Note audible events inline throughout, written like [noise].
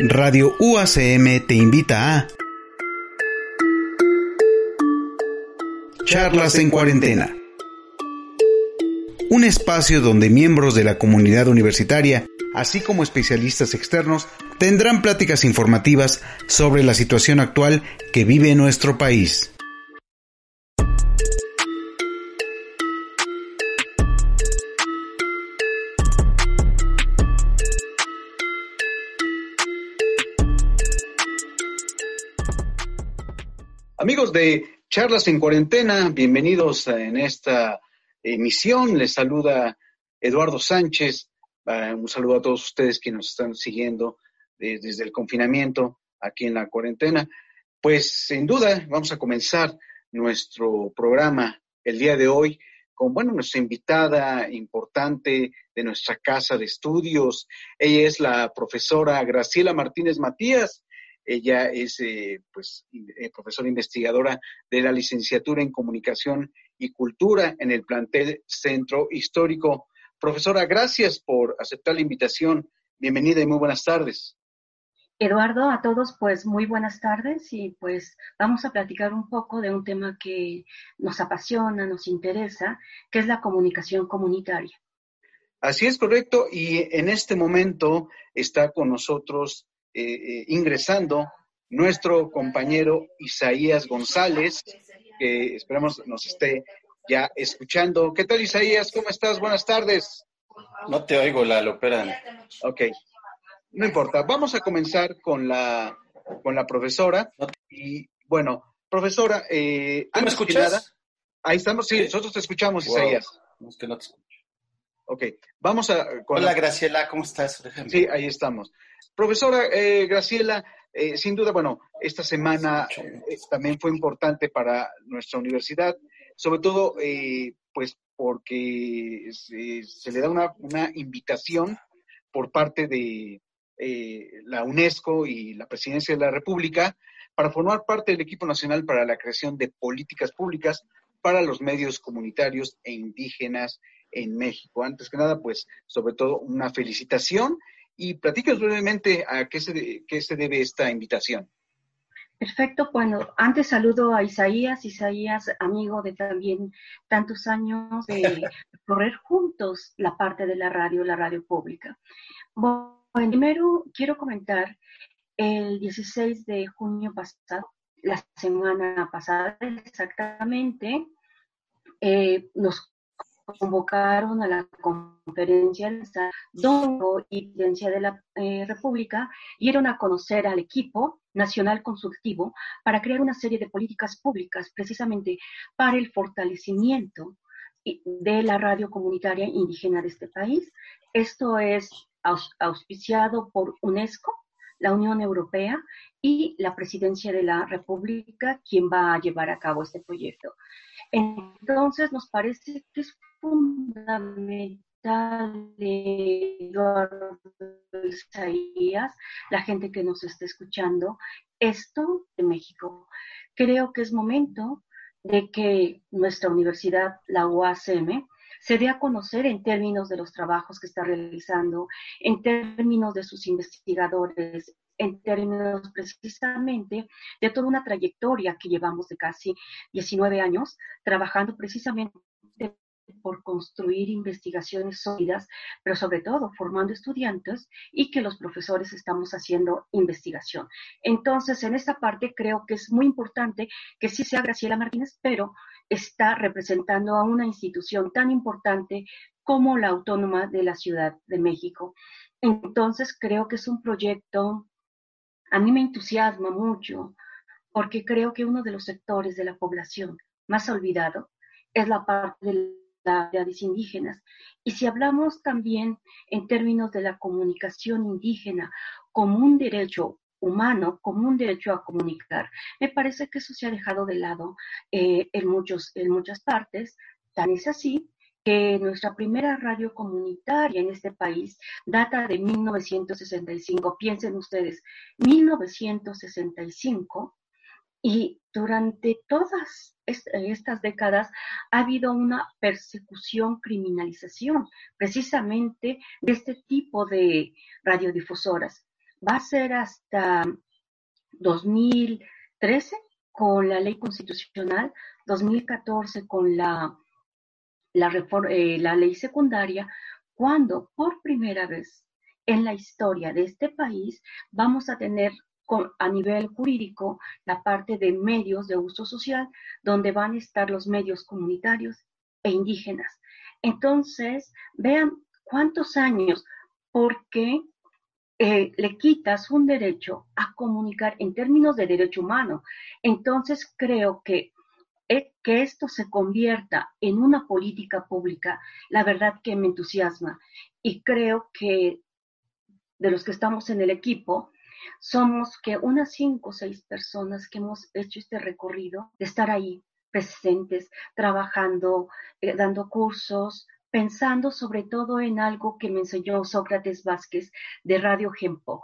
Radio UACM te invita a Charlas en Cuarentena. Un espacio donde miembros de la comunidad universitaria, así como especialistas externos, tendrán pláticas informativas sobre la situación actual que vive nuestro país. Amigos de Charlas en Cuarentena, bienvenidos en esta emisión. Les saluda Eduardo Sánchez. Uh, un saludo a todos ustedes que nos están siguiendo de, desde el confinamiento aquí en la cuarentena. Pues sin duda vamos a comenzar nuestro programa el día de hoy con, bueno, nuestra invitada importante de nuestra casa de estudios. Ella es la profesora Graciela Martínez Matías. Ella es eh, pues, eh, profesora investigadora de la licenciatura en Comunicación y Cultura en el plantel Centro Histórico. Profesora, gracias por aceptar la invitación. Bienvenida y muy buenas tardes. Eduardo, a todos pues muy buenas tardes y pues vamos a platicar un poco de un tema que nos apasiona, nos interesa, que es la comunicación comunitaria. Así es correcto y en este momento está con nosotros eh, eh, ingresando nuestro compañero Isaías González, que esperamos nos esté ya escuchando. ¿Qué tal, Isaías? ¿Cómo estás? Buenas tardes. No te oigo, la Espérame. Ok. No importa. Vamos a comenzar con la, con la profesora. Y bueno, profesora, eh, ¿Tú me escuchas? Nada, ahí estamos, sí, nosotros te escuchamos, wow. Isaías. No, es que no te escucho. Ok, vamos a... Con Hola, la... Graciela, ¿cómo estás? Sí, ahí estamos. Profesora eh, Graciela, eh, sin duda, bueno, esta semana eh, también fue importante para nuestra universidad, sobre todo, eh, pues, porque se, se, le da una, una invitación por parte de la UNESCO y la Presidencia de la República para formar parte del equipo nacional para la creación de políticas públicas para los medios comunitarios e indígenas en México. Antes que nada, pues, sobre todo, una felicitación y platícanos brevemente a qué se, qué se debe esta invitación. Perfecto, bueno, antes saludo a Isaías, Isaías, amigo de también tantos años de [laughs] correr juntos la parte de la radio, la radio pública. Bueno, primero quiero comentar, el 16 de junio pasado, la semana pasada exactamente, eh, nos convocaron a la conferencia de Dongo y presidencia de la eh, República dieron a conocer al equipo nacional consultivo para crear una serie de políticas públicas precisamente para el fortalecimiento de la radio comunitaria indígena de este país. Esto es auspiciado por UNESCO, la Unión Europea y la Presidencia de la República, quien va a llevar a cabo este proyecto. Entonces, nos parece que es fundamental, Isaías, la gente que nos está escuchando, esto de México. Creo que es momento de que nuestra universidad, la UACM, se dé a conocer en términos de los trabajos que está realizando, en términos de sus investigadores, en términos precisamente de toda una trayectoria que llevamos de casi 19 años trabajando precisamente por construir investigaciones sólidas, pero sobre todo formando estudiantes y que los profesores estamos haciendo investigación. Entonces, en esta parte creo que es muy importante que sí sea Graciela Martínez, pero está representando a una institución tan importante como la Autónoma de la Ciudad de México. Entonces, creo que es un proyecto, a mí me entusiasma mucho, porque creo que uno de los sectores de la población más olvidado es la parte del comunidades indígenas. Y si hablamos también en términos de la comunicación indígena como un derecho humano, como un derecho a comunicar, me parece que eso se ha dejado de lado eh, en, muchos, en muchas partes. Tan es así que nuestra primera radio comunitaria en este país data de 1965. Piensen ustedes, 1965 y durante todas estas décadas ha habido una persecución, criminalización, precisamente de este tipo de radiodifusoras. Va a ser hasta 2013 con la ley constitucional, 2014 con la, la, eh, la ley secundaria, cuando por primera vez en la historia de este país vamos a tener a nivel jurídico la parte de medios de uso social, donde van a estar los medios comunitarios e indígenas. Entonces, vean cuántos años, porque eh, le quitas un derecho a comunicar en términos de derecho humano. Entonces, creo que eh, que esto se convierta en una política pública, la verdad que me entusiasma. Y creo que de los que estamos en el equipo, somos que unas cinco o seis personas que hemos hecho este recorrido de estar ahí presentes, trabajando, eh, dando cursos, pensando sobre todo en algo que me enseñó Sócrates Vázquez de Radio Gempo,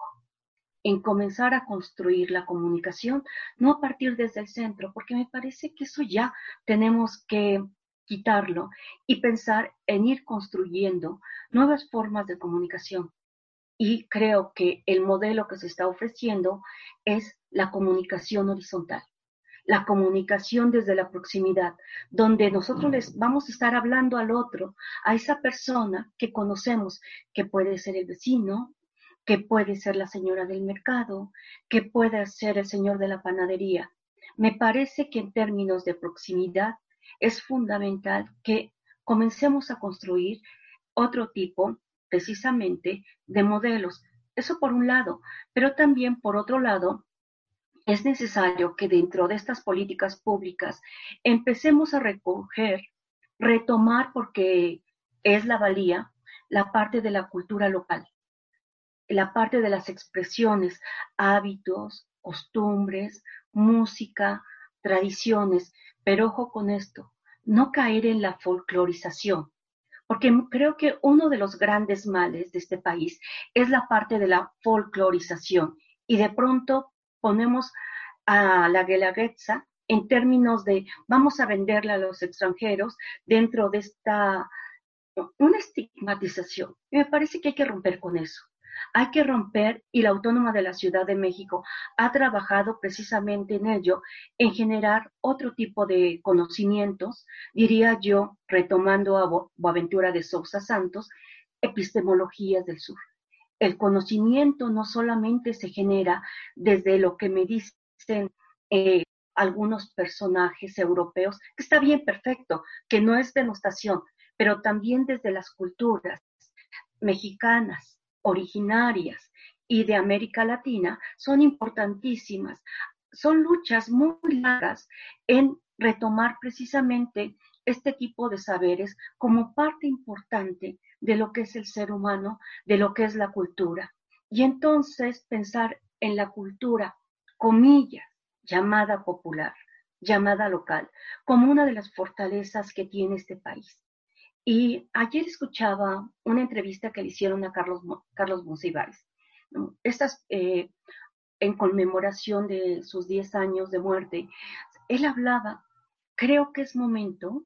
en comenzar a construir la comunicación, no a partir desde el centro, porque me parece que eso ya tenemos que quitarlo y pensar en ir construyendo nuevas formas de comunicación, y creo que el modelo que se está ofreciendo es la comunicación horizontal, la comunicación desde la proximidad, donde nosotros les vamos a estar hablando al otro, a esa persona que conocemos, que puede ser el vecino, que puede ser la señora del mercado, que puede ser el señor de la panadería. Me parece que en términos de proximidad es fundamental que comencemos a construir otro tipo precisamente de modelos. Eso por un lado, pero también por otro lado, es necesario que dentro de estas políticas públicas empecemos a recoger, retomar, porque es la valía, la parte de la cultura local, la parte de las expresiones, hábitos, costumbres, música, tradiciones, pero ojo con esto, no caer en la folclorización porque creo que uno de los grandes males de este país es la parte de la folclorización y de pronto ponemos a la guelaguetza en términos de vamos a venderla a los extranjeros dentro de esta una estigmatización. Y me parece que hay que romper con eso hay que romper y la Autónoma de la Ciudad de México ha trabajado precisamente en ello, en generar otro tipo de conocimientos, diría yo, retomando a Boaventura de Sousa Santos, epistemologías del sur. El conocimiento no solamente se genera desde lo que me dicen eh, algunos personajes europeos, que está bien, perfecto, que no es denostación, pero también desde las culturas mexicanas, originarias y de América Latina son importantísimas. Son luchas muy largas en retomar precisamente este tipo de saberes como parte importante de lo que es el ser humano, de lo que es la cultura. Y entonces pensar en la cultura, comillas, llamada popular, llamada local, como una de las fortalezas que tiene este país. Y ayer escuchaba una entrevista que le hicieron a Carlos, Carlos Monsiváis. Estas, eh, en conmemoración de sus 10 años de muerte, él hablaba, creo que es momento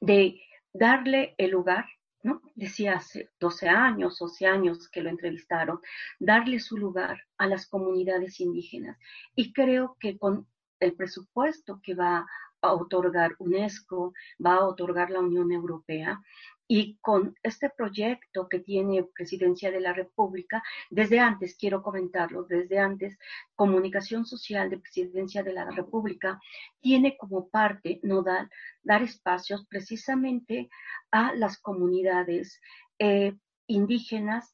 de darle el lugar, ¿no? Decía hace 12 años, 12 años que lo entrevistaron, darle su lugar a las comunidades indígenas. Y creo que con el presupuesto que va a otorgar UNESCO, va a otorgar la Unión Europea. Y con este proyecto que tiene Presidencia de la República, desde antes, quiero comentarlo, desde antes, Comunicación Social de Presidencia de la República tiene como parte nodal dar espacios precisamente a las comunidades eh, indígenas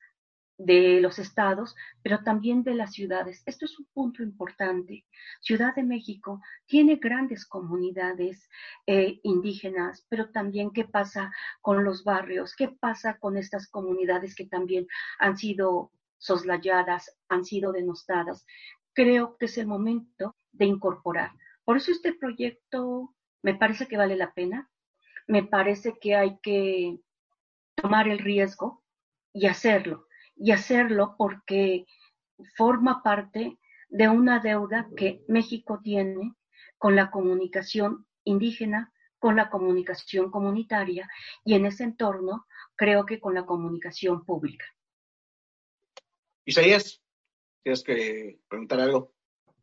de los estados, pero también de las ciudades. Esto es un punto importante. Ciudad de México tiene grandes comunidades eh, indígenas, pero también qué pasa con los barrios, qué pasa con estas comunidades que también han sido soslayadas, han sido denostadas. Creo que es el momento de incorporar. Por eso este proyecto me parece que vale la pena, me parece que hay que tomar el riesgo y hacerlo y hacerlo porque forma parte de una deuda que México tiene con la comunicación indígena, con la comunicación comunitaria y en ese entorno creo que con la comunicación pública. Isaías, ¿tienes que preguntar algo?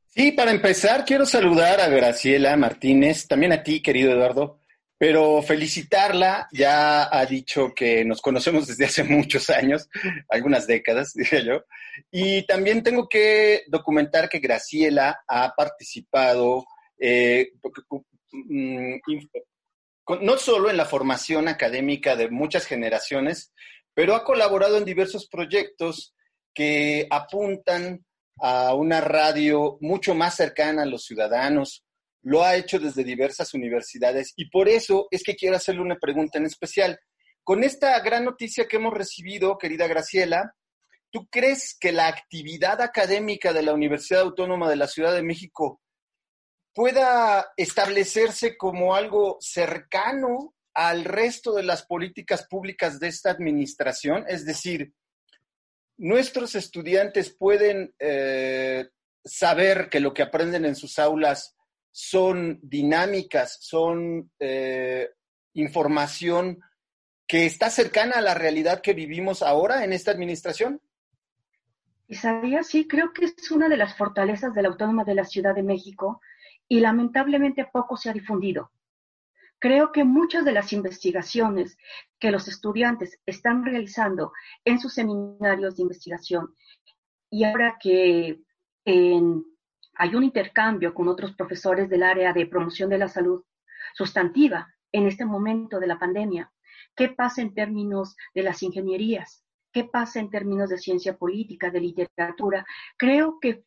Sí, para empezar, quiero saludar a Graciela Martínez, también a ti, querido Eduardo, pero felicitarla, ya ha dicho que nos conocemos desde hace [laughs] muchos años, algunas décadas, [laughs] diría yo, y también tengo que documentar que Graciela ha participado eh, mm, no solo en la formación académica de muchas generaciones, pero ha colaborado en diversos proyectos que apuntan a una radio mucho más cercana a los ciudadanos, lo ha hecho desde diversas universidades y por eso es que quiero hacerle una pregunta en especial. Con esta gran noticia que hemos recibido, querida Graciela, ¿tú crees que la actividad académica de la Universidad Autónoma de la Ciudad de México pueda establecerse como algo cercano al resto de las políticas públicas de esta administración? Es decir, nuestros estudiantes pueden eh, saber que lo que aprenden en sus aulas son dinámicas, son eh, información que está cercana a la realidad que vivimos ahora en esta administración? Isaías, sí, creo que es una de las fortalezas de la Autónoma de la Ciudad de México y lamentablemente poco se ha difundido. Creo que muchas de las investigaciones que los estudiantes están realizando en sus seminarios de investigación y ahora que en hay un intercambio con otros profesores del área de promoción de la salud sustantiva en este momento de la pandemia. ¿Qué pasa en términos de las ingenierías? ¿Qué pasa en términos de ciencia política, de literatura? Creo que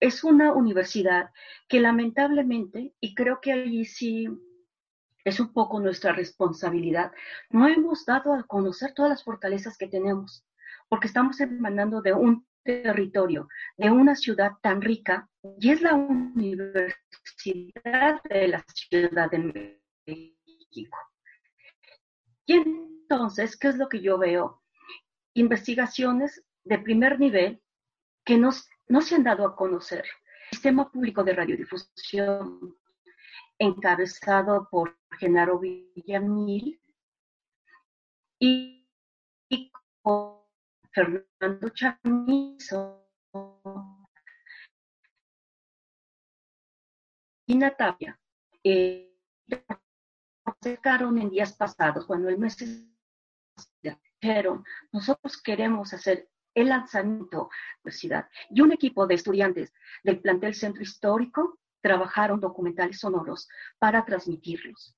es una universidad que lamentablemente, y creo que allí sí es un poco nuestra responsabilidad, no hemos dado a conocer todas las fortalezas que tenemos, porque estamos emanando de un territorio de una ciudad tan rica y es la Universidad de la Ciudad de México. Y entonces, ¿qué es lo que yo veo? Investigaciones de primer nivel que no, se han dado a conocer. Sistema Público de Radiodifusión, encabezado por Genaro Villamil y, y Fernando Chamizo y Natalia eh, en días pasados, cuando el mes dijeron, nosotros queremos hacer el lanzamiento de la universidad. Y un equipo de estudiantes del plantel Centro Histórico trabajaron documentales sonoros para transmitirlos.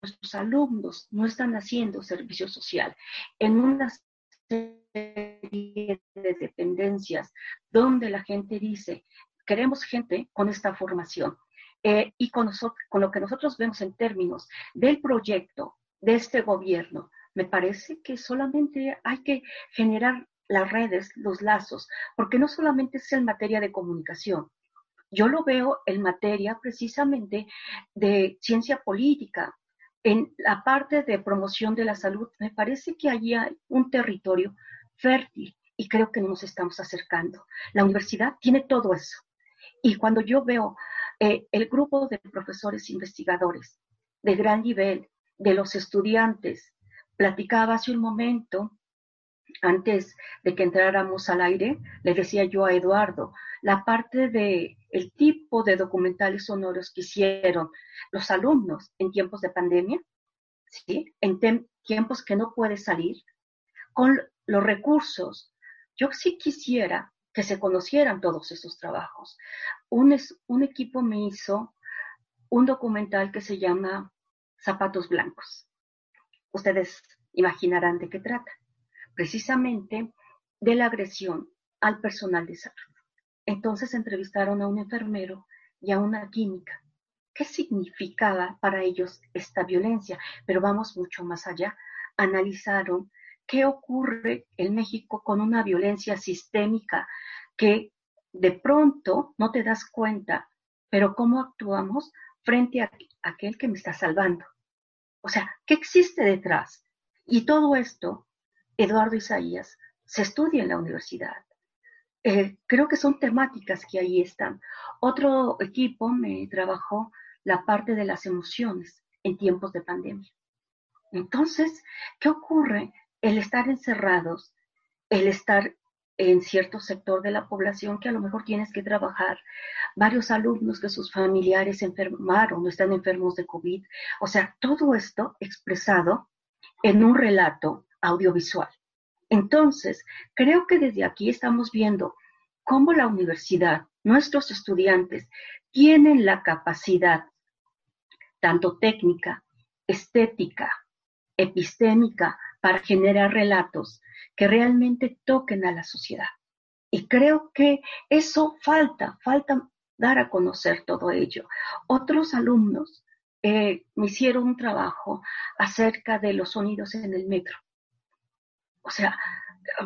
Nuestros alumnos no están haciendo servicio social en unas de dependencias donde la gente dice, queremos gente con esta formación. Eh, y con, con lo que nosotros vemos en términos del proyecto de este gobierno, me parece que solamente hay que generar las redes, los lazos, porque no solamente es en materia de comunicación, yo lo veo en materia precisamente de ciencia política, en la parte de promoción de la salud, me parece que allí hay un territorio fértil y creo que nos estamos acercando. La universidad tiene todo eso. Y cuando yo veo eh, el grupo de profesores investigadores de gran nivel, de los estudiantes, platicaba hace un momento, antes de que entráramos al aire, le decía yo a Eduardo, la parte de el tipo de documentales sonoros que hicieron los alumnos en tiempos de pandemia, ¿sí? en tiempos que no puede salir, con los recursos. Yo sí quisiera que se conocieran todos esos trabajos. Un, un equipo me hizo un documental que se llama Zapatos Blancos. Ustedes imaginarán de qué trata. Precisamente de la agresión al personal de salud. Entonces entrevistaron a un enfermero y a una química. ¿Qué significaba para ellos esta violencia? Pero vamos mucho más allá. Analizaron qué ocurre en México con una violencia sistémica que de pronto no te das cuenta, pero cómo actuamos frente a aquel que me está salvando. O sea, ¿qué existe detrás? Y todo esto, Eduardo Isaías, se estudia en la universidad. Eh, creo que son temáticas que ahí están. Otro equipo me trabajó la parte de las emociones en tiempos de pandemia. Entonces, ¿qué ocurre? El estar encerrados, el estar en cierto sector de la población que a lo mejor tienes que trabajar, varios alumnos que sus familiares enfermaron o están enfermos de COVID. O sea, todo esto expresado en un relato audiovisual. Entonces, creo que desde aquí estamos viendo cómo la universidad, nuestros estudiantes, tienen la capacidad, tanto técnica, estética, epistémica, para generar relatos que realmente toquen a la sociedad. Y creo que eso falta, falta dar a conocer todo ello. Otros alumnos eh, me hicieron un trabajo acerca de los sonidos en el metro. O sea,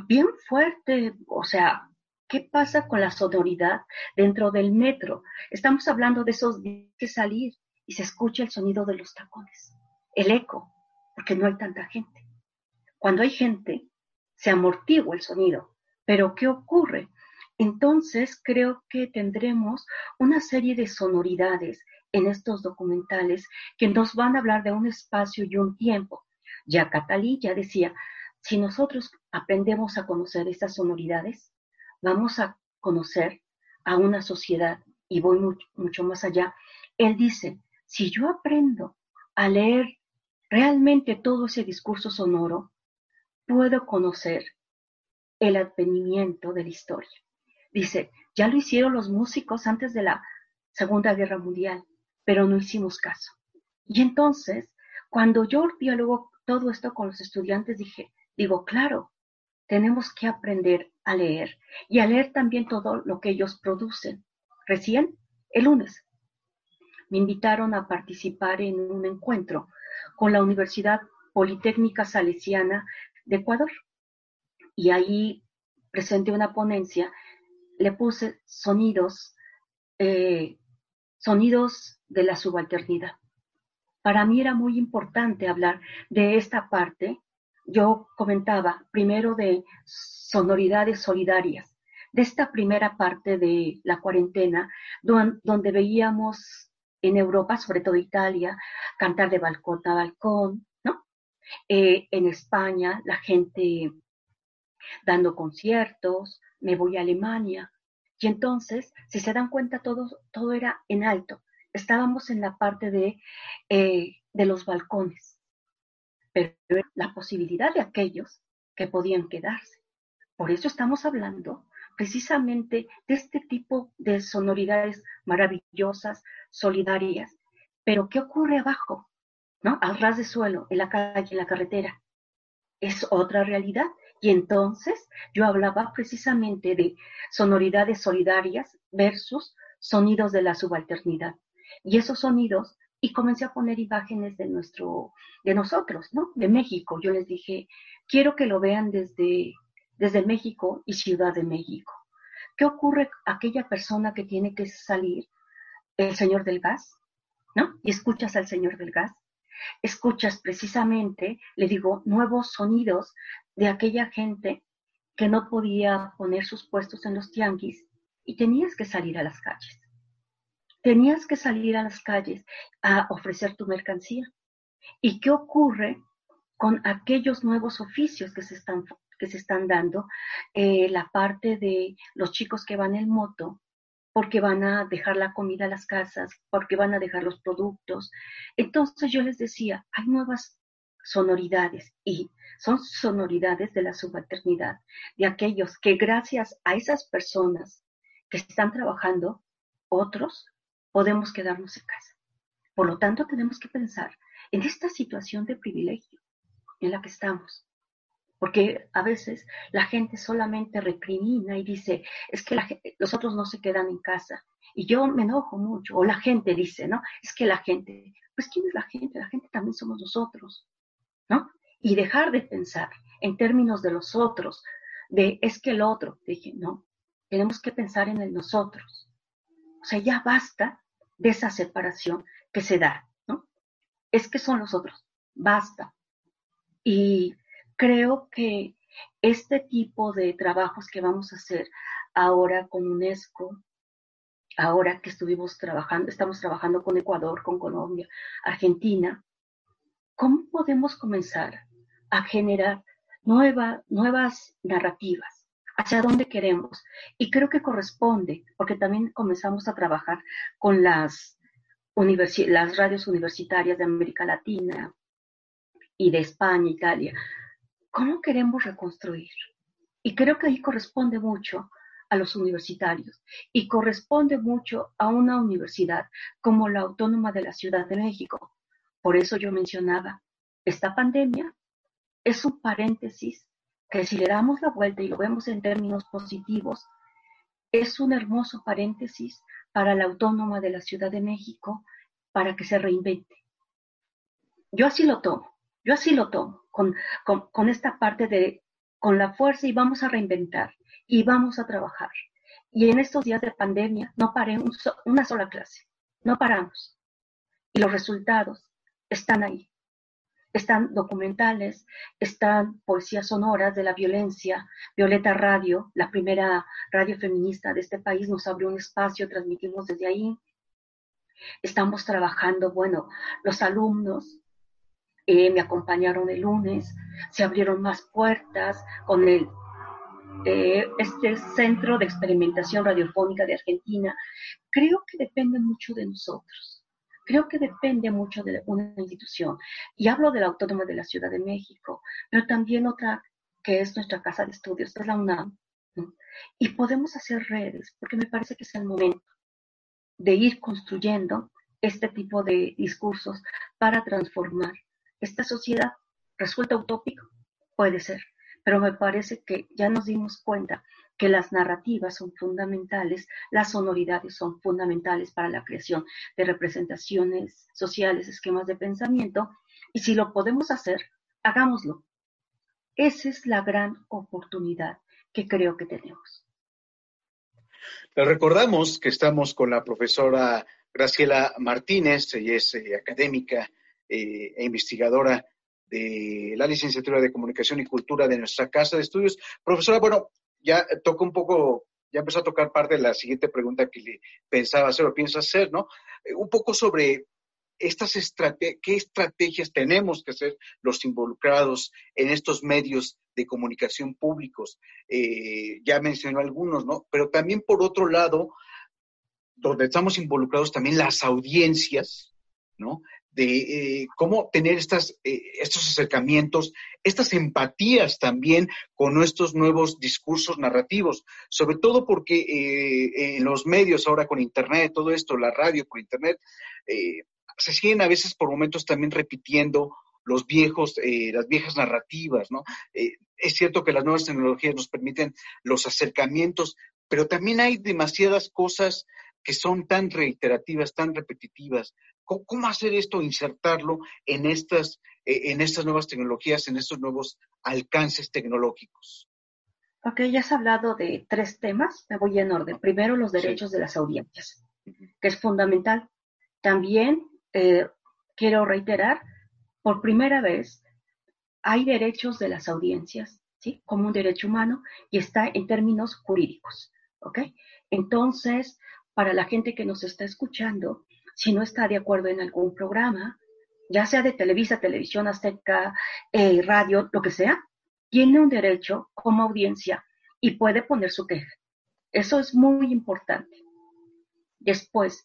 bien fuerte, o sea, ¿qué pasa con la sonoridad dentro del metro? Estamos hablando de esos días que salir y se escucha el sonido de los tacones, el eco, porque no hay tanta gente. Cuando hay gente, se amortigua el sonido. Pero ¿qué ocurre? Entonces creo que tendremos una serie de sonoridades en estos documentales que nos van a hablar de un espacio y un tiempo. Ya Catalí ya decía, si nosotros aprendemos a conocer estas sonoridades, vamos a conocer a una sociedad y voy mucho, mucho más allá. Él dice, si yo aprendo a leer realmente todo ese discurso sonoro, puedo conocer el advenimiento de la historia. Dice, ya lo hicieron los músicos antes de la Segunda Guerra Mundial, pero no hicimos caso. Y entonces, cuando yo dialogo todo esto con los estudiantes, dije, digo, claro, tenemos que aprender a leer y a leer también todo lo que ellos producen. Recién, el lunes, me invitaron a participar en un encuentro con la Universidad Politécnica Salesiana de Ecuador. Y ahí presenté una ponencia, le puse sonidos, eh, sonidos de la subalternidad. Para mí era muy importante hablar de esta parte. Yo comentaba primero de sonoridades solidarias, de esta primera parte de la cuarentena, donde veíamos en Europa, sobre todo Italia, cantar de balcón a balcón, eh, en España, la gente dando conciertos, me voy a Alemania. Y entonces, si se dan cuenta, todo, todo era en alto. Estábamos en la parte de, eh, de los balcones, pero la posibilidad de aquellos que podían quedarse. Por eso estamos hablando precisamente de este tipo de sonoridades maravillosas, solidarias. Pero ¿qué ocurre abajo? ¿No? Al ras de suelo, en la calle, en la carretera. Es otra realidad. Y entonces yo hablaba precisamente de sonoridades solidarias versus sonidos de la subalternidad. Y esos sonidos, y comencé a poner imágenes de nuestro, de nosotros, ¿no? De México. Yo les dije, quiero que lo vean desde, desde México y Ciudad de México. ¿Qué ocurre aquella persona que tiene que salir, el señor del gas, ¿no? Y escuchas al señor del gas escuchas precisamente, le digo, nuevos sonidos de aquella gente que no podía poner sus puestos en los tianguis y tenías que salir a las calles. Tenías que salir a las calles a ofrecer tu mercancía. ¿Y qué ocurre con aquellos nuevos oficios que se están, que se están dando? Eh, la parte de los chicos que van en moto, porque van a dejar la comida a las casas, porque van a dejar los productos. Entonces yo les decía, hay nuevas sonoridades y son sonoridades de la subalternidad, de aquellos que gracias a esas personas que están trabajando, otros podemos quedarnos en casa. Por lo tanto, tenemos que pensar en esta situación de privilegio en la que estamos. Porque a veces la gente solamente recrimina y dice, es que la los otros no se quedan en casa. Y yo me enojo mucho, o la gente dice, ¿no? Es que la gente, pues ¿quién es la gente? La gente también somos nosotros, ¿no? Y dejar de pensar en términos de los otros, de es que el otro, dije, no, tenemos que pensar en el nosotros. O sea, ya basta de esa separación que se da, ¿no? Es que son los otros, basta. Y creo que este tipo de trabajos que vamos a hacer ahora con UNESCO, ahora que estuvimos trabajando, estamos trabajando con Ecuador, con Colombia, Argentina, ¿cómo podemos comenzar a generar nuevas narrativas? ¿Hacia dónde queremos? Y creo que corresponde, porque también comenzamos a trabajar con las, las radios universitarias de América Latina y de España, Italia, ¿Cómo queremos reconstruir? Y creo que ahí corresponde mucho a los universitarios y corresponde mucho a una universidad como la Autónoma de la Ciudad de México. Por eso yo mencionaba, esta pandemia es un paréntesis que si le damos la vuelta y lo vemos en términos positivos, es un hermoso paréntesis para la Autónoma de la Ciudad de México para que se reinvente. Yo así lo tomo, yo así lo tomo con, con, esta parte de con la fuerza y vamos a reinventar y vamos a trabajar. Y en estos días de pandemia no paré una sola clase, no paramos. Y los resultados están ahí. Están documentales, están poesías sonoras de la violencia. Violeta Radio, la primera radio feminista de este país, nos abrió un espacio, transmitimos desde ahí. Estamos trabajando, bueno, los alumnos eh, me acompañaron el lunes, se abrieron más puertas con el, eh, este Centro de Experimentación Radiofónica de Argentina. Creo que depende mucho de nosotros. Creo que depende mucho de una institución. Y hablo de la Autónoma de la Ciudad de México, pero también otra que es nuestra casa de estudios, es la UNAM. Y podemos hacer redes, porque me parece que es el momento de ir construyendo este tipo de discursos para transformar esta sociedad resulta utópico, puede ser, pero me parece que ya nos dimos cuenta que las narrativas son fundamentales, las sonoridades son fundamentales para la creación de representaciones sociales, esquemas de pensamiento, y si lo podemos hacer, hagámoslo. Esa es la gran oportunidad que creo que tenemos. Recordamos que estamos con la profesora Graciela Martínez, ella es eh, académica eh, e investigadora de la licenciatura de Comunicación y Cultura de nuestra Casa de Estudios. Profesora, bueno, ya toca un poco, ya empezó a tocar parte de la siguiente pregunta que le pensaba hacer o pienso hacer, ¿no? Eh, un poco sobre estas estrategias, qué estrategias tenemos que hacer los involucrados en estos medios de comunicación públicos. Eh, ya mencionó algunos, ¿no? Pero también por otro lado, donde estamos involucrados también las audiencias, ¿no? De eh, cómo tener estas, eh, estos acercamientos, estas empatías también con nuestros nuevos discursos narrativos, sobre todo porque eh, en los medios ahora con Internet, todo esto, la radio por Internet, se siguen a veces por momentos también repitiendo los viejos, las viejas narrativas, ¿no? es cierto que las nuevas tecnologías nos permiten los acercamientos, pero también hay demasiadas cosas que son tan reiterativas, tan repetitivas, ¿Cómo, hacer esto, insertarlo en estas, eh, en estas nuevas tecnologías, en estos nuevos alcances tecnológicos? Ok, ya has hablado de tres temas, me voy en orden. Primero, los derechos de las audiencias, que es fundamental. También eh, quiero reiterar, por primera vez, hay derechos de las audiencias, ¿sí? Como un derecho humano y está en términos jurídicos, ¿ok? Entonces, para la gente que nos está escuchando, si no está de acuerdo en algún programa, ya sea de Televisa, Televisión Azteca, eh, radio, lo que sea, tiene un derecho como audiencia y puede poner su queja. Eso es muy importante. Después,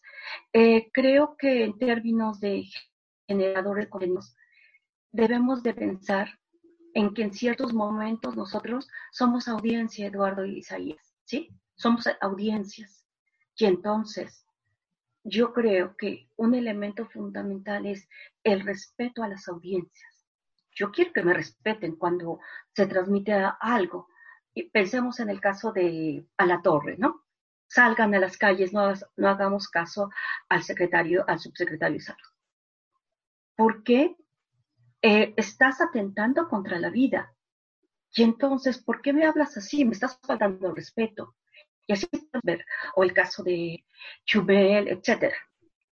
eh, creo que en términos de generador de contenidos, debemos de pensar en que en ciertos momentos nosotros somos audiencia, Eduardo y Isaías, ¿sí? Somos audiencias. Y entonces, yo creo que un elemento fundamental es el respeto a las audiencias. yo quiero que me respeten cuando se transmite algo. Y pensemos en el caso de a la torre, ¿no? Salgan a las calles, no, no hagamos caso al secretario, al subsecretario de salud. ¿Por qué eh, estás atentando contra la vida? Y entonces, ¿por qué me hablas así? Me estás faltando el respeto. Y así ver, o el caso de Chubel, etcétera.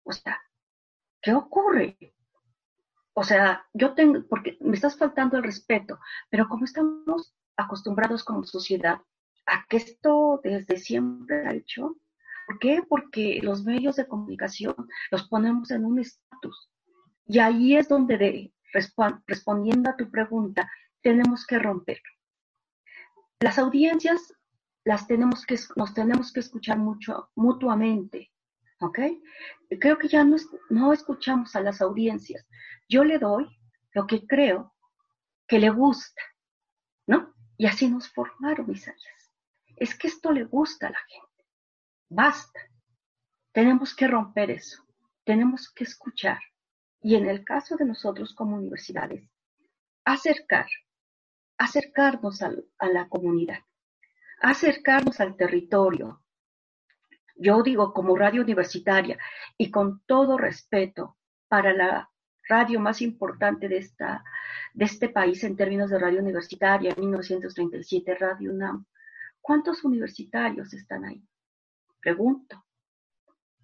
O sea, ¿qué ocurre? O sea, yo tengo, porque me estás faltando el respeto, pero como estamos acostumbrados como sociedad a que esto desde siempre ha hecho, ¿por qué? Porque los medios de comunicación los ponemos en un estatus. Y ahí es donde, de, respondiendo a tu pregunta, tenemos que romper. Las audiencias las tenemos que, nos tenemos que escuchar mucho mutuamente. ¿ok? Creo que ya no, escuchamos a las audiencias. Yo le doy lo que creo que le gusta, ¿no? Y así nos formaron mis áreas. Es que esto le gusta a la gente. Basta. Tenemos que romper eso. Tenemos que escuchar. Y en el caso de nosotros como universidades, acercar, acercarnos a la comunidad, acercarnos al territorio, yo digo como radio universitaria y con todo respeto para la radio más importante de, esta, de este país en términos de radio universitaria, 1937, Radio UNAM, ¿cuántos universitarios están ahí? Pregunto,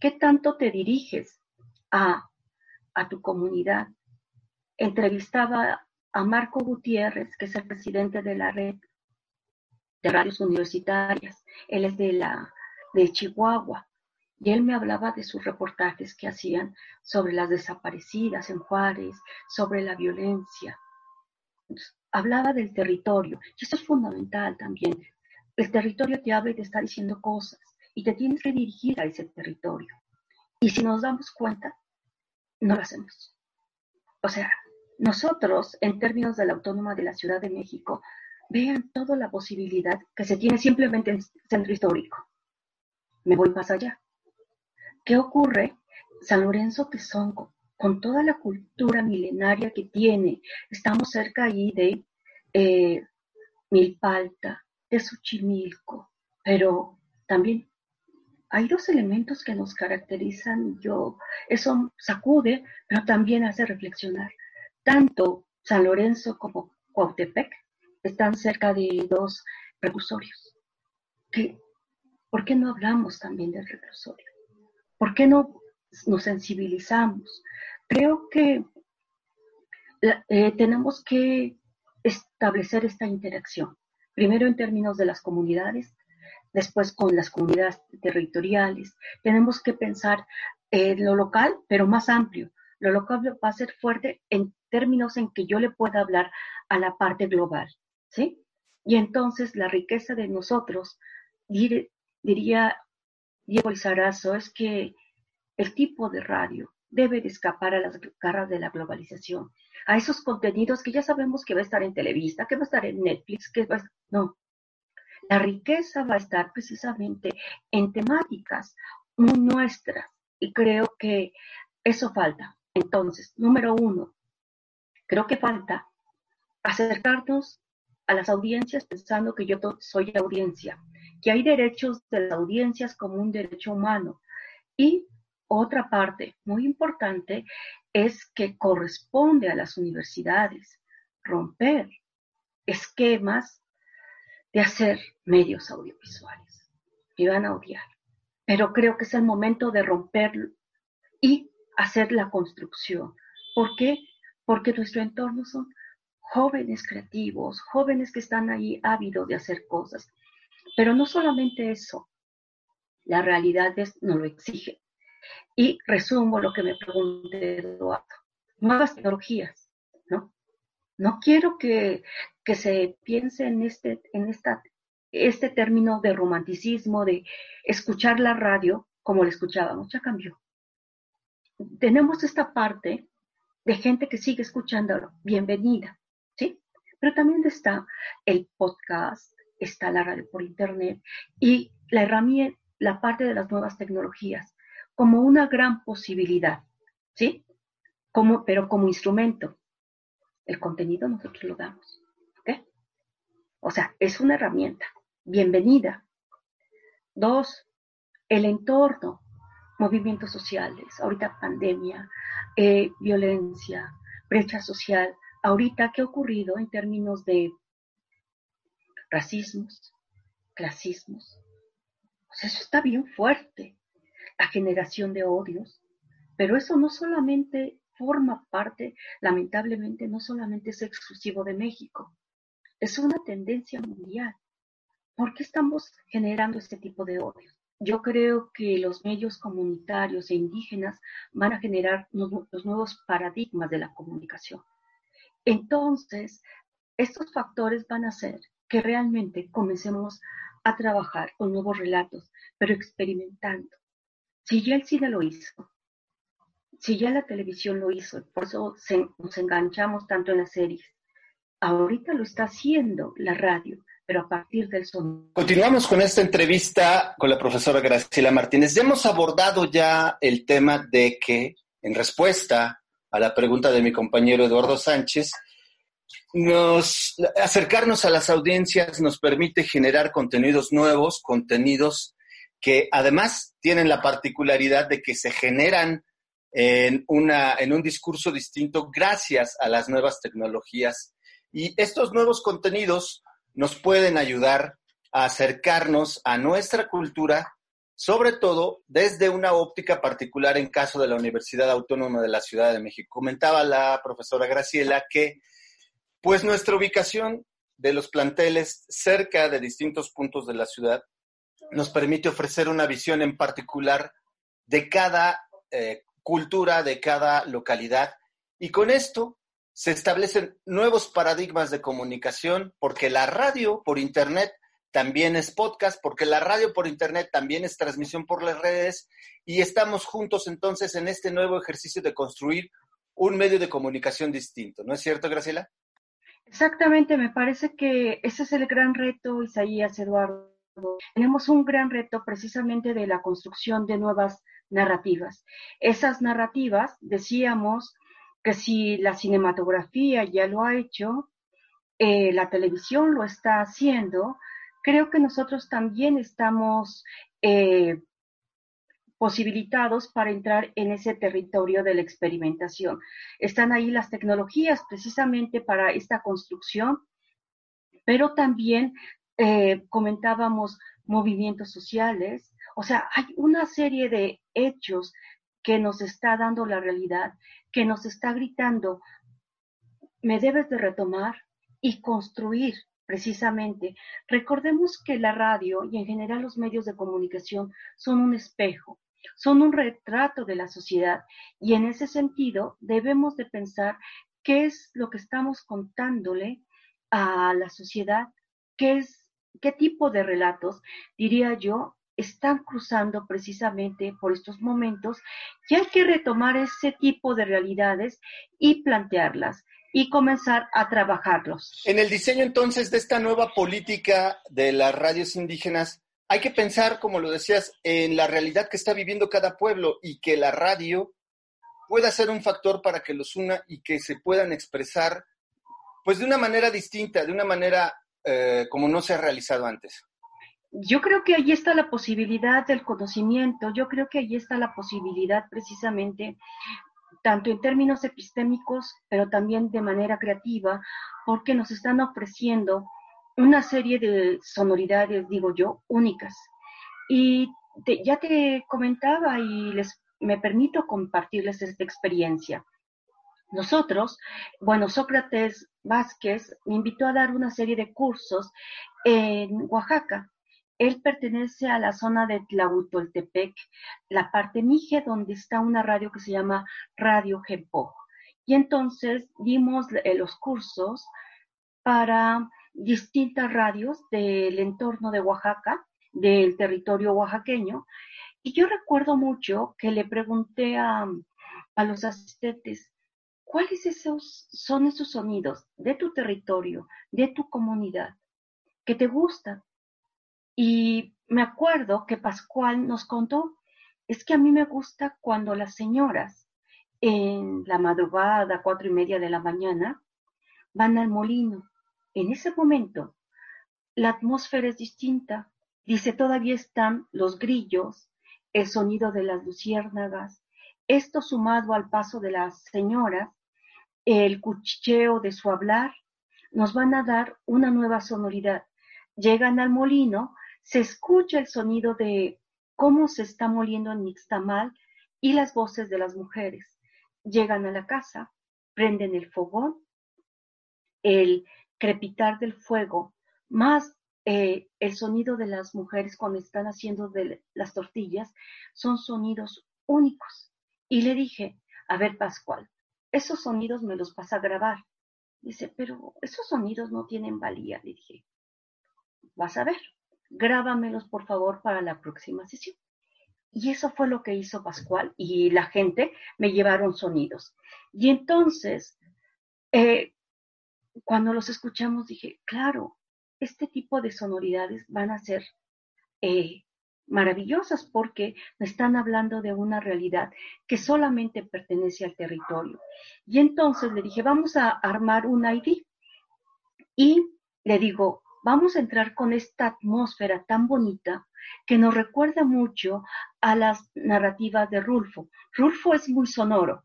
¿qué tanto te diriges a, a tu comunidad? Entrevistaba a Marco Gutiérrez, que es el presidente de la red de radios universitarias. Él es de la de Chihuahua. Y él me hablaba de sus reportajes que hacían sobre las desaparecidas en Juárez, sobre la violencia. hablaba del territorio. Y eso es fundamental también. El territorio te habla y te está diciendo cosas. Y te tienes que dirigir a ese territorio. Y si nos damos cuenta, no lo hacemos. O sea, nosotros, en términos de la Autónoma de la Ciudad de México, vean toda la posibilidad que se tiene simplemente en el centro histórico me voy más allá. ¿Qué ocurre? San Lorenzo Tezonco, con toda la cultura milenaria que tiene, estamos cerca ahí de eh, Milpalta, de Xochimilco, pero también hay dos elementos que nos caracterizan, yo, eso sacude, pero también hace reflexionar. Tanto San Lorenzo como Cuautepec están cerca de dos precursorios, que ¿Por qué no hablamos también del reclusorio? ¿Por qué no nos sensibilizamos? Creo que eh, tenemos que establecer esta interacción, primero en términos de las comunidades, después con las comunidades territoriales. Tenemos que pensar en lo local, pero más amplio. Lo local va a ser fuerte en términos en que yo le pueda hablar a la parte global, ¿sí? Y entonces la riqueza de nosotros diría Diego Lizarazo, es que el tipo de radio debe de escapar a las garras de la globalización, a esos contenidos que ya sabemos que va a estar en Televista, que va a estar en Netflix, que va a... No, la riqueza va a estar precisamente en temáticas muy nuestras y creo que eso falta. Entonces, número uno, creo que falta acercarnos a las audiencias pensando que yo soy audiencia que hay derechos de las audiencias como un derecho humano. Y otra parte muy importante es que corresponde a las universidades romper esquemas de hacer medios audiovisuales. Me van a odiar, pero creo que es el momento de romperlo y hacer la construcción. ¿Por qué? Porque nuestro entorno son jóvenes creativos, jóvenes que están ahí ávidos de hacer cosas. Pero no solamente eso, la realidad es, no lo exige. Y resumo lo que me pregunté Eduardo. Nuevas tecnologías, ¿no? No quiero que, que se piense en este, en este término de romanticismo, de escuchar la radio como la escuchábamos, ya cambió. Tenemos esta parte de gente que sigue escuchándolo, bienvenida. Pero también está el podcast, está la radio por internet y la herramienta, la parte de las nuevas tecnologías como una gran posibilidad, ¿sí? Como, pero como instrumento. El contenido nosotros lo damos. ¿Ok? O sea, es una herramienta. Bienvenida. Dos, el entorno, movimientos sociales, ahorita pandemia, eh, violencia, brecha social. Ahorita, ¿qué ha ocurrido en términos de racismos, clasismos? Pues eso está bien fuerte, la generación de odios, pero eso no solamente forma parte, lamentablemente, no solamente es exclusivo de México, es una tendencia mundial. ¿Por qué estamos generando este tipo de odio? Yo creo que los medios comunitarios e indígenas van a generar los nuevos paradigmas de la comunicación. Entonces, estos factores van a hacer que realmente comencemos a trabajar con nuevos relatos, pero experimentando. Si ya el cine lo hizo, si ya la televisión lo hizo, por eso nos enganchamos tanto en las series, ahorita lo está haciendo la radio, pero a partir del sonido. Continuamos con esta entrevista con la profesora Graciela Martínez. Ya hemos abordado ya el tema de que, en respuesta a la pregunta de mi compañero Eduardo Sánchez, nos acercarnos a las audiencias nos permite generar contenidos nuevos, contenidos que además tienen la particularidad de que se generan en, en un discurso distinto gracias a las nuevas tecnologías. Y estos nuevos contenidos nos pueden ayudar a acercarnos a nuestra cultura, sobre todo desde una óptica particular en caso de la Universidad Autónoma de la Ciudad de México. Comentaba la profesora Graciela que pues nuestra ubicación de los planteles cerca de distintos puntos de la ciudad nos permite ofrecer una visión en particular de cada eh, cultura de cada localidad. Y con esto se establecen nuevos paradigmas de comunicación, porque la radio por Internet también es podcast, porque la radio por Internet también es transmisión por las redes, y estamos juntos entonces en este nuevo ejercicio de construir un medio de comunicación distinto. ¿No es cierto, Graciela? Exactamente, me parece que ese es el gran reto, Isaías, Eduardo. Tenemos un gran reto precisamente de la construcción de nuevas narrativas. Esas narrativas, decíamos que si la cinematografía ya lo ha hecho, eh, la televisión lo está haciendo, creo que nosotros también estamos eh, posibilitados para entrar en ese territorio de la experimentación. Están ahí las tecnologías precisamente para esta construcción, pero también eh, comentábamos movimientos sociales, o sea, hay una serie de hechos que nos está dando la realidad, que nos está gritando, me debes de retomar y construir precisamente. Recordemos que la radio y en general los medios de comunicación son un espejo, son un retrato de la sociedad y en ese sentido debemos de pensar qué es lo que estamos contándole a la sociedad, qué es qué tipo de relatos, diría yo, están cruzando precisamente por estos momentos y hay que retomar ese tipo de realidades y plantearlas y comenzar a trabajarlos. En el diseño entonces de esta nueva política de las radios indígenas, hay que pensar, como lo decías, en la realidad que está viviendo cada pueblo y que la radio pueda ser un factor para que los una y que se puedan expresar pues de una manera distinta, de una manera eh, como no se ha realizado antes yo creo que ahí está la posibilidad del conocimiento, yo creo que ahí está la posibilidad precisamente, tanto en términos epistémicos, pero también de manera creativa, porque nos están ofreciendo una serie de sonoridades, digo yo, únicas. Y ya te comentaba y les me permito compartirles esta experiencia. Nosotros, bueno, Sócrates Vázquez me invitó a dar una serie de cursos en Oaxaca él pertenece a la zona de Tlahuitoltepec, la parte Mije, donde está una radio que se llama Radio Gepo. Y entonces dimos eh, los cursos para distintas radios del entorno de Oaxaca, del territorio oaxaqueño. Y yo recuerdo mucho que le pregunté a, a los asistentes, ¿cuáles esos, son esos sonidos de tu territorio, de tu comunidad, que te gustan? Y me acuerdo que Pascual nos contó, es que a mí me gusta cuando las señoras en la madrugada, cuatro y media de la mañana, van al molino. En ese momento, la atmósfera es distinta. Dice, todavía están los grillos, el sonido de las luciérnagas, esto sumado al paso de las señoras, el cuchicheo de su hablar, nos van a dar una nueva sonoridad. Llegan al molino, se escucha el sonido de cómo se está moliendo en Mixtamal y las voces de las mujeres. Llegan a la casa, prenden el fogón, el crepitar del fuego, más eh, el sonido de las mujeres cuando están haciendo de las tortillas, son sonidos únicos. Y le dije, a ver, Pascual, esos sonidos me los vas a grabar. Dice, pero esos sonidos no tienen valía. Le dije, vas a ver, grábamelos por favor para la próxima sesión. Y eso fue lo que hizo Pascual y la gente me llevaron sonidos. Y entonces, eh, cuando los escuchamos, dije, claro, este tipo de sonoridades van a ser eh, maravillosas porque me están hablando de una realidad que solamente pertenece al territorio. Y entonces le dije, vamos a armar un ID. Y le digo, vamos a entrar con esta atmósfera tan bonita que nos recuerda mucho a las narrativas de Rulfo. Rulfo es muy sonoro.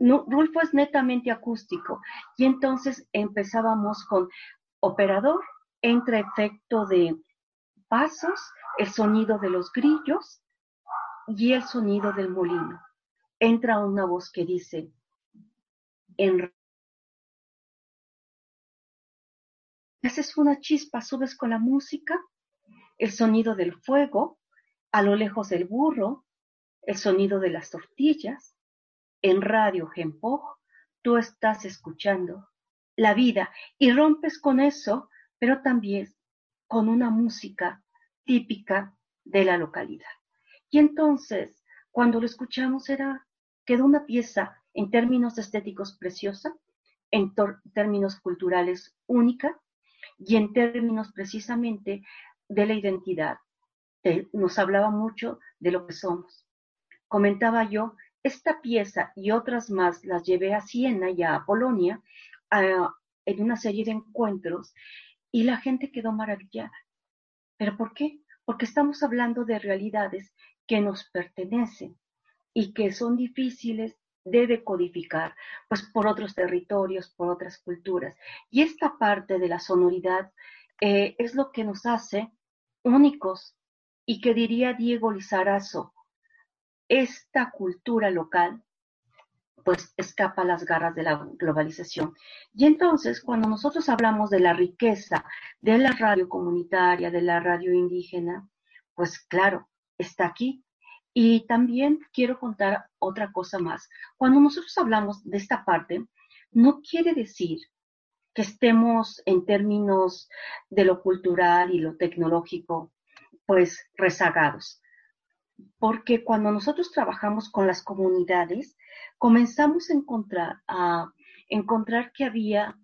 Rulfo es netamente acústico. Y entonces empezábamos con operador, entra efecto de pasos, el sonido de los grillos y el sonido del molino. Entra una voz que dice, en haces una chispa, subes con la música, el sonido del fuego, a lo lejos del burro, el sonido de las tortillas, en radio Gempo, tú estás escuchando la vida y rompes con eso, pero también con una música típica de la localidad. Y entonces, cuando lo escuchamos, era, quedó una pieza en términos estéticos preciosa, en términos culturales única y en términos precisamente de la identidad. nos hablaba mucho de lo que somos. Comentaba yo, esta pieza y otras más las llevé a Siena y a Polonia en una serie de encuentros y la gente quedó maravillada. ¿Pero por qué? Porque estamos hablando de realidades que nos pertenecen y que son difíciles de decodificar, pues por otros territorios, por otras culturas. Y esta parte de la sonoridad eh, es lo que nos hace únicos y que diría Diego Lizarazo, esta cultura local pues escapa a las garras de la globalización. Y entonces, cuando nosotros hablamos de la riqueza de la radio comunitaria, de la radio indígena, pues claro, está aquí. Y también quiero contar otra cosa más. Cuando nosotros hablamos de esta parte, no quiere decir que estemos en términos de lo cultural y lo tecnológico, pues rezagados. Porque cuando nosotros trabajamos con las comunidades, comenzamos a encontrar, que había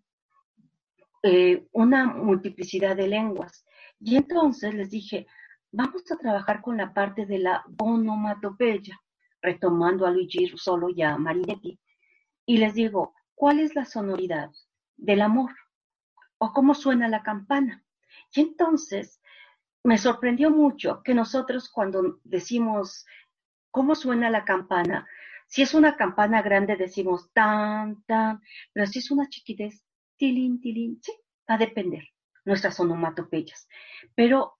eh, una multiplicidad de lenguas. Y entonces les dije, vamos a trabajar con la parte de la onomatopeya, retomando a Luigi Solo y a Marinetti. Y les digo, ¿cuál es la sonoridad del amor? ¿O cómo suena la campana? Y entonces me sorprendió mucho que nosotros cuando decimos cómo suena la campana, si es una campana grande decimos tan, tan, pero si es una chiquitez, tilín, tilín, sí, va a depender nuestras onomatopeyas. Pero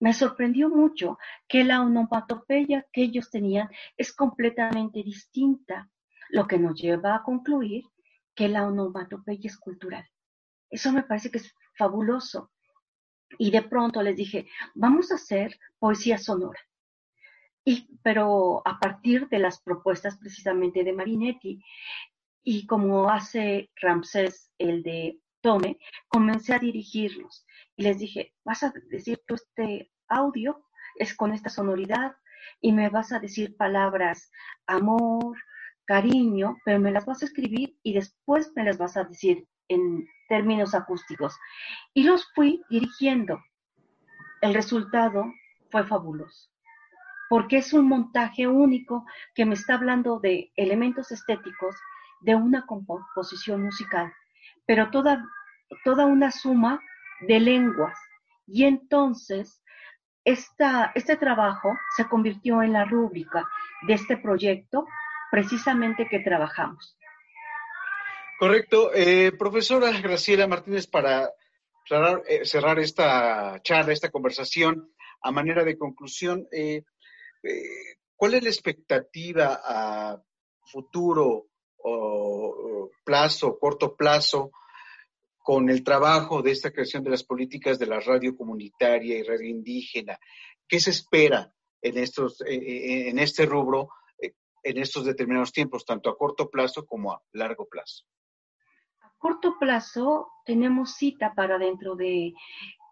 me sorprendió mucho que la onomatopeya que ellos tenían es completamente distinta, lo que nos lleva a concluir que la onomatopeya es cultural. Eso me parece que es fabuloso. Y de pronto les dije, vamos a hacer poesía sonora pero a partir de las propuestas precisamente de Marinetti, y como hace Ramsés el de Tome, comencé a dirigirlos y les dije, vas a decir tú este audio, es con esta sonoridad, y me vas a decir palabras amor, cariño, pero me las vas a escribir y después me las vas a decir en términos acústicos. Y los fui dirigiendo. El resultado fue fabuloso porque es un montaje único que me está hablando de elementos estéticos de una composición musical, pero toda, toda una suma de lenguas. Y entonces, esta, este trabajo se convirtió en la rúbrica de este proyecto precisamente que trabajamos. Correcto. Eh, profesora Graciela Martínez, para cerrar, eh, cerrar, esta charla, esta conversación, a manera de conclusión, eh, ¿cuál es la expectativa a futuro o, plazo, corto plazo, con el trabajo de esta creación de las políticas de la radio comunitaria y radio indígena? ¿Qué se espera en, estos, en este rubro en estos determinados tiempos, tanto a corto plazo como a largo plazo? corto plazo tenemos cita para dentro de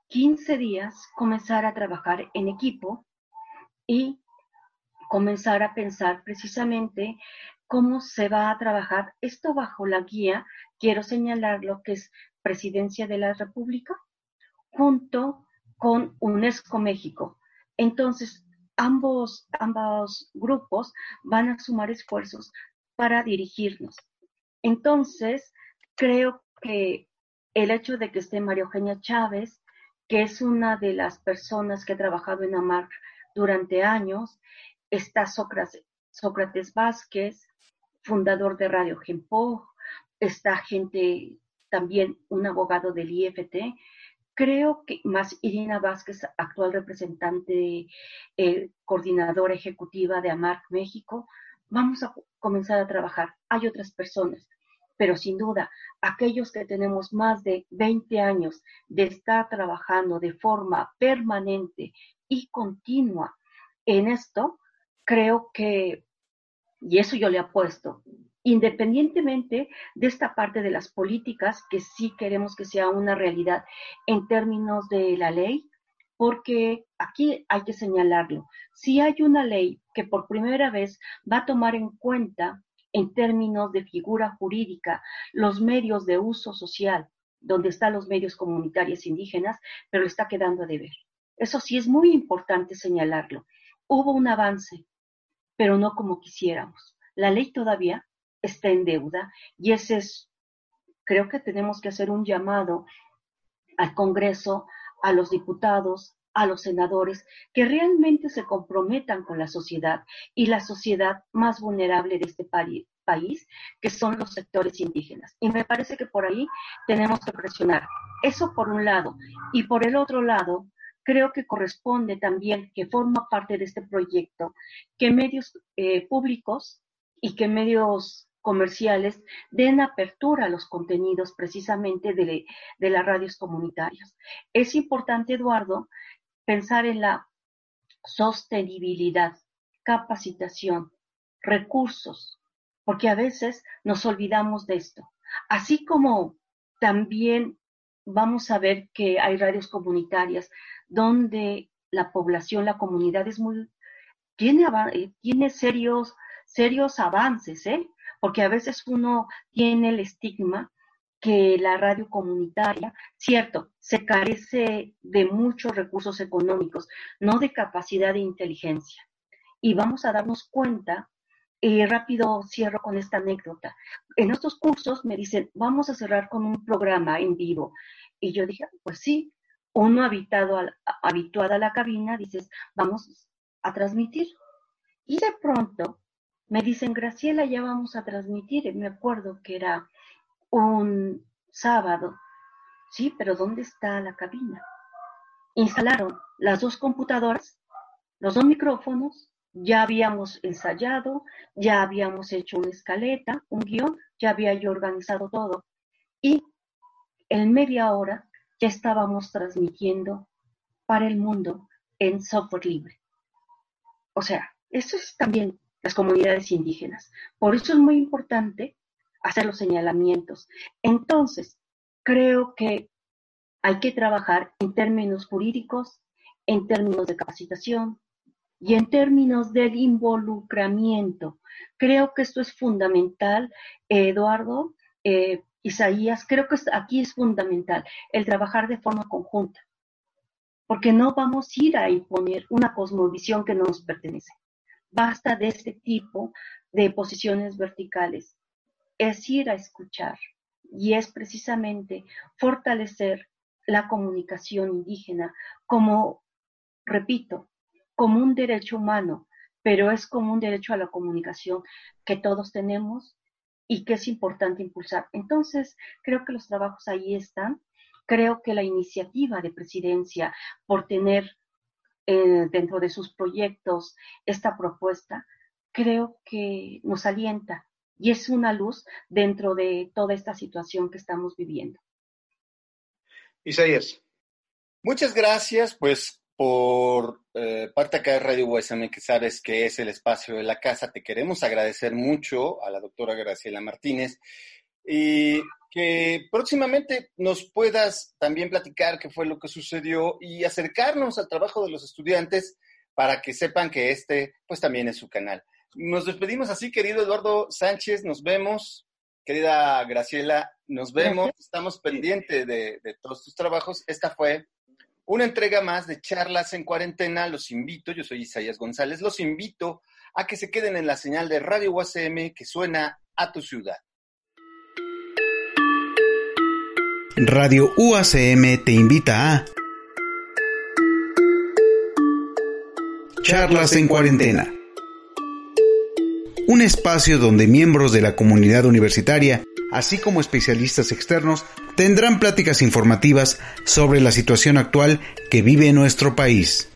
15 días comenzar a trabajar en equipo y comenzar a pensar precisamente cómo se va a trabajar esto bajo la guía, quiero señalar lo que es Presidencia de la República, junto con UNESCO México. Entonces, ambos, ambos grupos van a sumar esfuerzos para dirigirnos. Entonces, creo que el hecho de que esté María Eugenia Chávez, que es una de las personas que ha trabajado en AMAR durante años, está Sócrates, Vázquez, fundador de Radio Gempo, está gente también un abogado del IFT, creo que más Irina Vázquez, actual representante, eh, coordinadora ejecutiva de AMAR México, vamos a comenzar a trabajar. Hay otras personas pero sin duda, aquellos que tenemos más de 20 años de estar trabajando de forma permanente y continua en esto, creo que, y eso yo le apuesto, independientemente de esta parte de las políticas, que sí queremos que sea una realidad en términos de la ley, porque aquí hay que señalarlo. Si hay una ley que por primera vez va a tomar en cuenta en términos de figura jurídica los medios de uso social, donde están los medios comunitarios indígenas, pero está quedando de ver. Eso sí es muy importante señalarlo. Hubo un avance, pero no como quisiéramos. La ley todavía está en deuda y ese es, creo que tenemos que hacer un llamado al Congreso, a los diputados, a los senadores que realmente se comprometan con la sociedad y la sociedad más vulnerable de este país, que son los sectores indígenas. Y me parece que por ahí tenemos que presionar. Eso por un lado. Y por el otro lado, creo que corresponde también, que forma parte de este proyecto, que medios eh, públicos y que medios comerciales den apertura a los contenidos precisamente de, de las radios comunitarias. Es importante, Eduardo, pensar en la sostenibilidad, capacitación, recursos, porque a veces nos olvidamos de esto. Así como también vamos a ver que hay radios comunitarias donde la población, la comunidad es muy, tiene, eh, tiene serios, serios avances, ¿eh? Porque a veces uno tiene el estigma que la radio comunitaria, cierto, se carece de muchos recursos económicos, no de capacidad de inteligencia. Y vamos a darnos cuenta, y rápido cierro con esta anécdota. En estos cursos me dicen, vamos a cerrar con un programa en vivo. Y yo dije, pues sí, uno habitado a, habituado a la cabina, dices, vamos a transmitir. Y de pronto me dicen, Graciela, ya vamos a transmitir. me acuerdo que era un sábado. Sí, pero ¿dónde está la cabina? Instalaron las dos computadoras, los dos micrófonos, ya habíamos ensayado, ya habíamos hecho una escaleta, un guion, ya había yo organizado todo. Y en media hora ya estábamos transmitiendo para el mundo en software libre. O sea, eso es también las comunidades indígenas. Por eso es muy importante hacer los señalamientos. Entonces, creo que hay que trabajar en términos jurídicos, en términos de capacitación y en términos del involucramiento. Creo que esto es fundamental, Eduardo, eh, Isaías, creo que aquí es fundamental el trabajar de forma conjunta, porque no vamos a ir a imponer una cosmovisión que no nos pertenece. Basta de este tipo de posiciones verticales es ir a escuchar, y es precisamente fortalecer la comunicación indígena como, repito, como un derecho humano, pero es como un derecho a la comunicación que todos tenemos y que es importante impulsar. Entonces, creo que los trabajos ahí están. Creo que la iniciativa de presidencia por tener eh, dentro de sus proyectos esta propuesta, creo que nos alienta y es una luz dentro de toda esta situación que estamos viviendo. Isaías. Muchas gracias, pues por eh, parte acá de Radio USM, que sabes que es el espacio de la casa, te queremos agradecer mucho a la doctora Graciela Martínez y que próximamente nos puedas también platicar qué fue lo que sucedió y acercarnos al trabajo de los estudiantes para que sepan que este pues también es su canal. Nos despedimos así, querido Eduardo Sánchez, nos vemos. Querida Graciela, nos vemos, estamos pendientes de, de todos tus trabajos. Esta fue una entrega más de charlas en cuarentena. Los invito, yo soy Isaías González, los invito a que se queden en la señal de Radio UACM que suena a tu ciudad. Radio UACM te invita a Charlas en cuarentena. Un espacio donde miembros de la comunidad universitaria, así como especialistas externos, tendrán pláticas informativas sobre la situación actual que vive nuestro país.